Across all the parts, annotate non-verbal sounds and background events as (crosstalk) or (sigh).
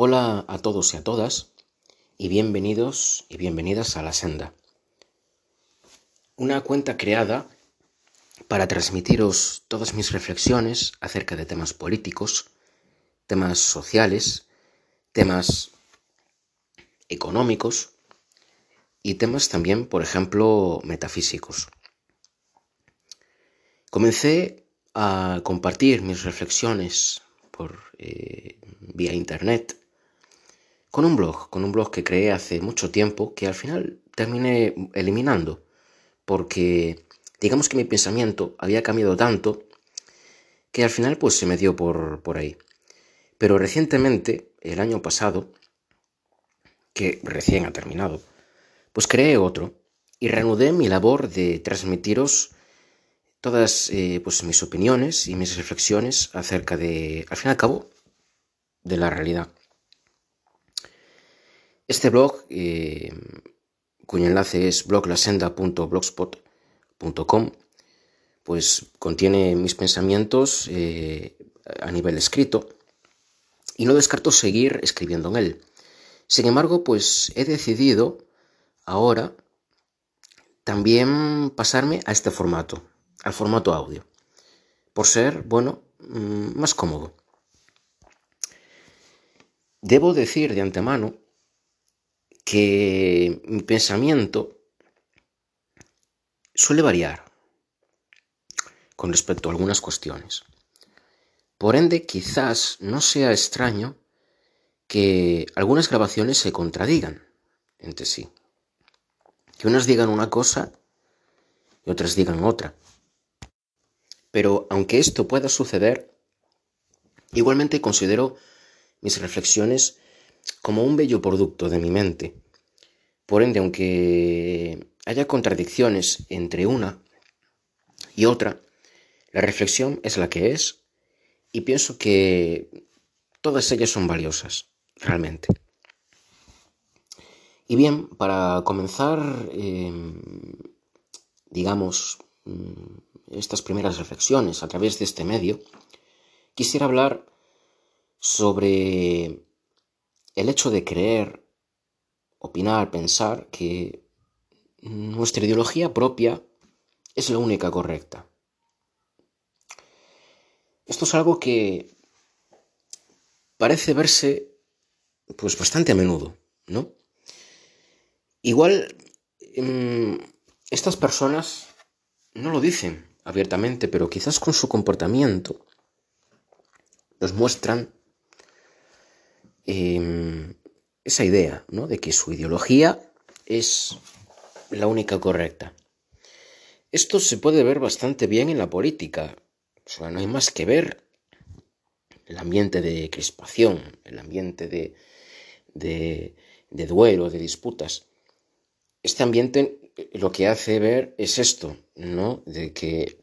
Hola a todos y a todas y bienvenidos y bienvenidas a La Senda. Una cuenta creada para transmitiros todas mis reflexiones acerca de temas políticos, temas sociales, temas económicos y temas también, por ejemplo, metafísicos. Comencé a compartir mis reflexiones por eh, vía internet con un blog, con un blog que creé hace mucho tiempo que al final terminé eliminando porque digamos que mi pensamiento había cambiado tanto que al final pues se me dio por, por ahí. Pero recientemente, el año pasado, que recién ha terminado, pues creé otro y reanudé mi labor de transmitiros todas eh, pues mis opiniones y mis reflexiones acerca de, al fin y al cabo, de la realidad. Este blog, eh, cuyo enlace es bloglasenda.blogspot.com, pues contiene mis pensamientos eh, a nivel escrito y no descarto seguir escribiendo en él. Sin embargo, pues he decidido ahora también pasarme a este formato, al formato audio, por ser, bueno, mm, más cómodo. Debo decir de antemano que mi pensamiento suele variar con respecto a algunas cuestiones. Por ende, quizás no sea extraño que algunas grabaciones se contradigan entre sí. Que unas digan una cosa y otras digan otra. Pero aunque esto pueda suceder, igualmente considero mis reflexiones como un bello producto de mi mente. Por ende, aunque haya contradicciones entre una y otra, la reflexión es la que es y pienso que todas ellas son valiosas, realmente. Y bien, para comenzar, em, digamos, mm, estas primeras reflexiones a través de este medio, quisiera hablar sobre el hecho de creer, opinar, pensar que nuestra ideología propia es la única correcta. Esto es algo que parece verse pues bastante a menudo, ¿no? Igual em, estas personas no lo dicen abiertamente, pero quizás con su comportamiento nos muestran Em, esa idea, ¿no? De que su ideología es la única correcta. Esto se puede ver bastante bien en la política. O sea, no hay más que ver el ambiente de crispación, el ambiente de, de, duelo, de disputas. Este ambiente lo que hace ver es esto, ¿no? De que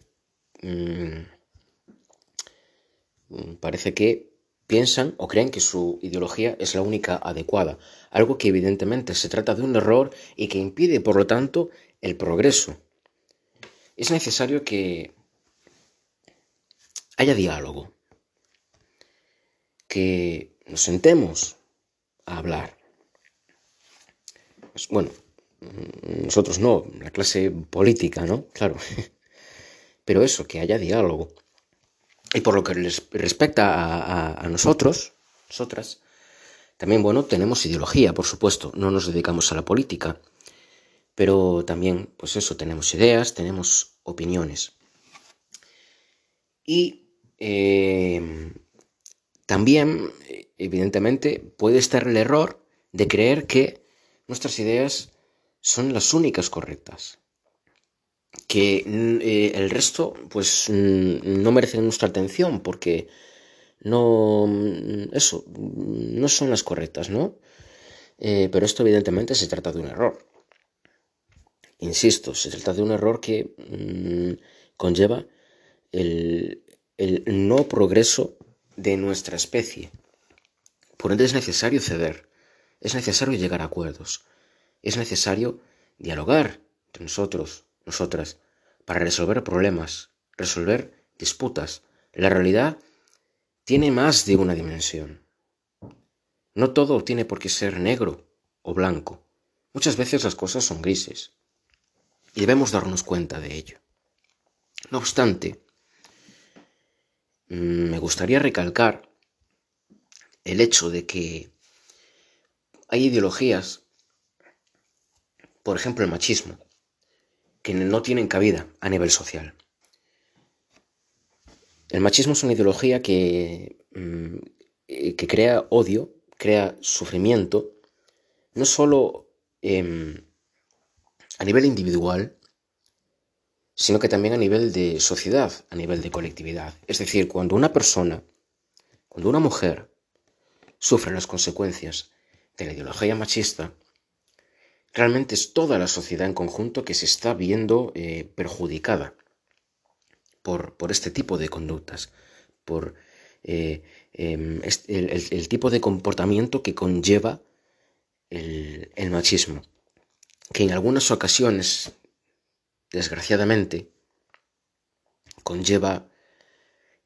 mm, parece que piensan o creen que su ideología es la única adecuada, algo que evidentemente se trata de un error y que impide, por lo tanto, el progreso. Es necesario que haya diálogo, que nos sentemos a hablar. Pues, bueno, nosotros no, la clase política, ¿no? Claro. (laughs) Pero eso, que haya diálogo. Y por lo que les respecta a, nosotros, nosotras, también, bueno, tenemos ideología, por supuesto, no nos dedicamos a la política, pero también, pues eso, tenemos ideas, tenemos opiniones. Y eh, también, evidentemente, puede estar el error de creer que nuestras ideas son las únicas correctas que eh, el resto pues no merecen nuestra atención porque no eso no son las correctas no eh, pero esto evidentemente se trata de un error. Insisto se trata de un error que mm, conlleva el, el no progreso de nuestra especie. Por ende es necesario ceder es necesario llegar a acuerdos es necesario dialogar entre nosotros nosotras, para resolver problemas, resolver disputas. La realidad tiene más de una dimensión. No todo tiene por qué ser negro o blanco. Muchas veces las cosas son grises. Y debemos darnos cuenta de ello. No obstante, mm, me gustaría recalcar el hecho de que hay ideologías, por ejemplo el machismo, que no tienen cabida a nivel social. El machismo es una ideología que, mm, que crea odio, crea sufrimiento, no solo em, a nivel individual, sino que también a nivel de sociedad, a nivel de colectividad. Es decir, cuando una persona, cuando una mujer sufre las consecuencias de la ideología machista, realmente es toda la sociedad en conjunto que se está viendo eh, perjudicada por, por, este tipo de conductas, por eh, em, el, tipo de comportamiento que conlleva el, machismo, que en algunas ocasiones, desgraciadamente, conlleva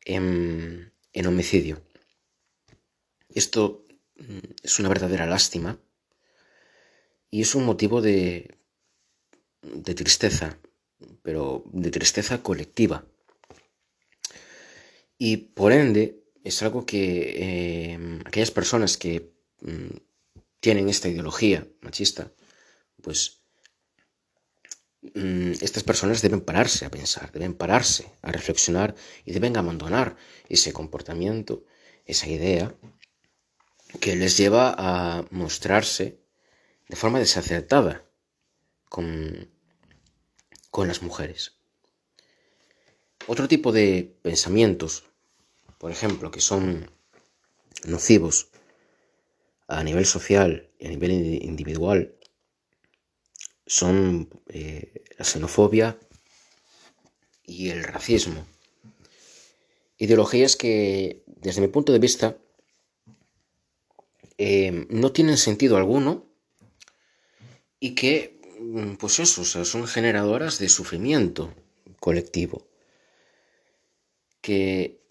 en homicidio. Esto mm, es una verdadera lástima y es un motivo de, de tristeza, pero de tristeza colectiva. Y por ende es algo que em, aquellas personas que mm, tienen esta ideología machista, pues mm, estas personas deben pararse a pensar, deben pararse a reflexionar y deben abandonar ese comportamiento, esa idea que les lleva a mostrarse de forma desacertada con, con las mujeres. Otro tipo de pensamientos, por ejemplo, que son nocivos a nivel social y a nivel individual, son eh, la xenofobia y el racismo. Ideologías que, desde mi punto de vista, eh, no tienen sentido alguno y que, mm, pues eso, son generadoras de sufrimiento colectivo, que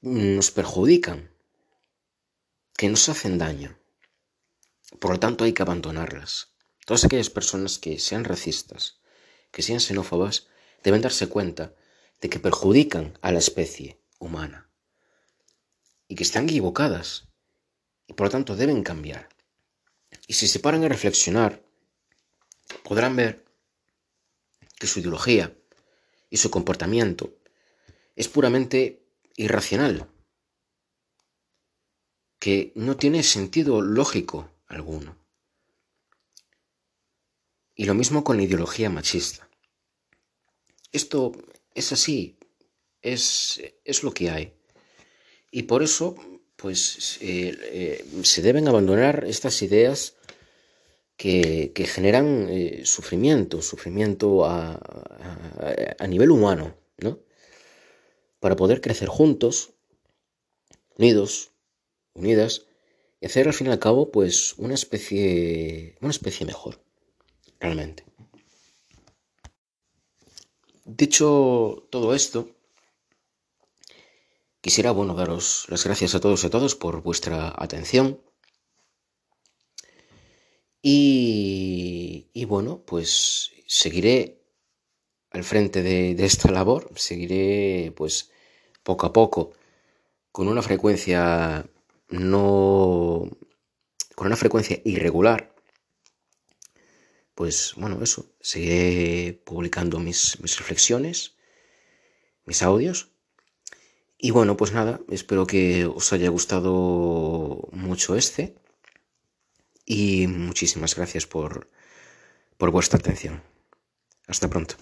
nos perjudican, que nos hacen daño. Por lo tanto, hay que abandonarlas. Todas aquellas personas que sean racistas, que sean xenófobas, deben darse cuenta de que perjudican a la especie humana y que están equivocadas y por lo tanto deben cambiar. Y si se paran a reflexionar, podrán ver que su ideología y su comportamiento es puramente irracional, que no tiene sentido lógico alguno. Y lo mismo con la ideología machista. Esto es así, es, es lo que hay. Y por eso pues eh, eh, se deben abandonar estas ideas que, generan eh, sufrimiento, sufrimiento a, nivel humano, ¿no? Para poder crecer juntos, unidos, unidas, y hacer al fin y al cabo, pues, una especie, una especie mejor, realmente. Dicho todo esto, Quisiera, bueno, daros las gracias a todos y a todos por vuestra atención. Y, bueno, pues seguiré al frente de, de, esta labor, seguiré pues poco a poco con una frecuencia no con una frecuencia irregular pues bueno eso seguiré publicando mis, mis reflexiones mis audios y bueno, pues nada, espero que os haya gustado mucho este y muchísimas gracias por, por vuestra atención. Hasta pronto.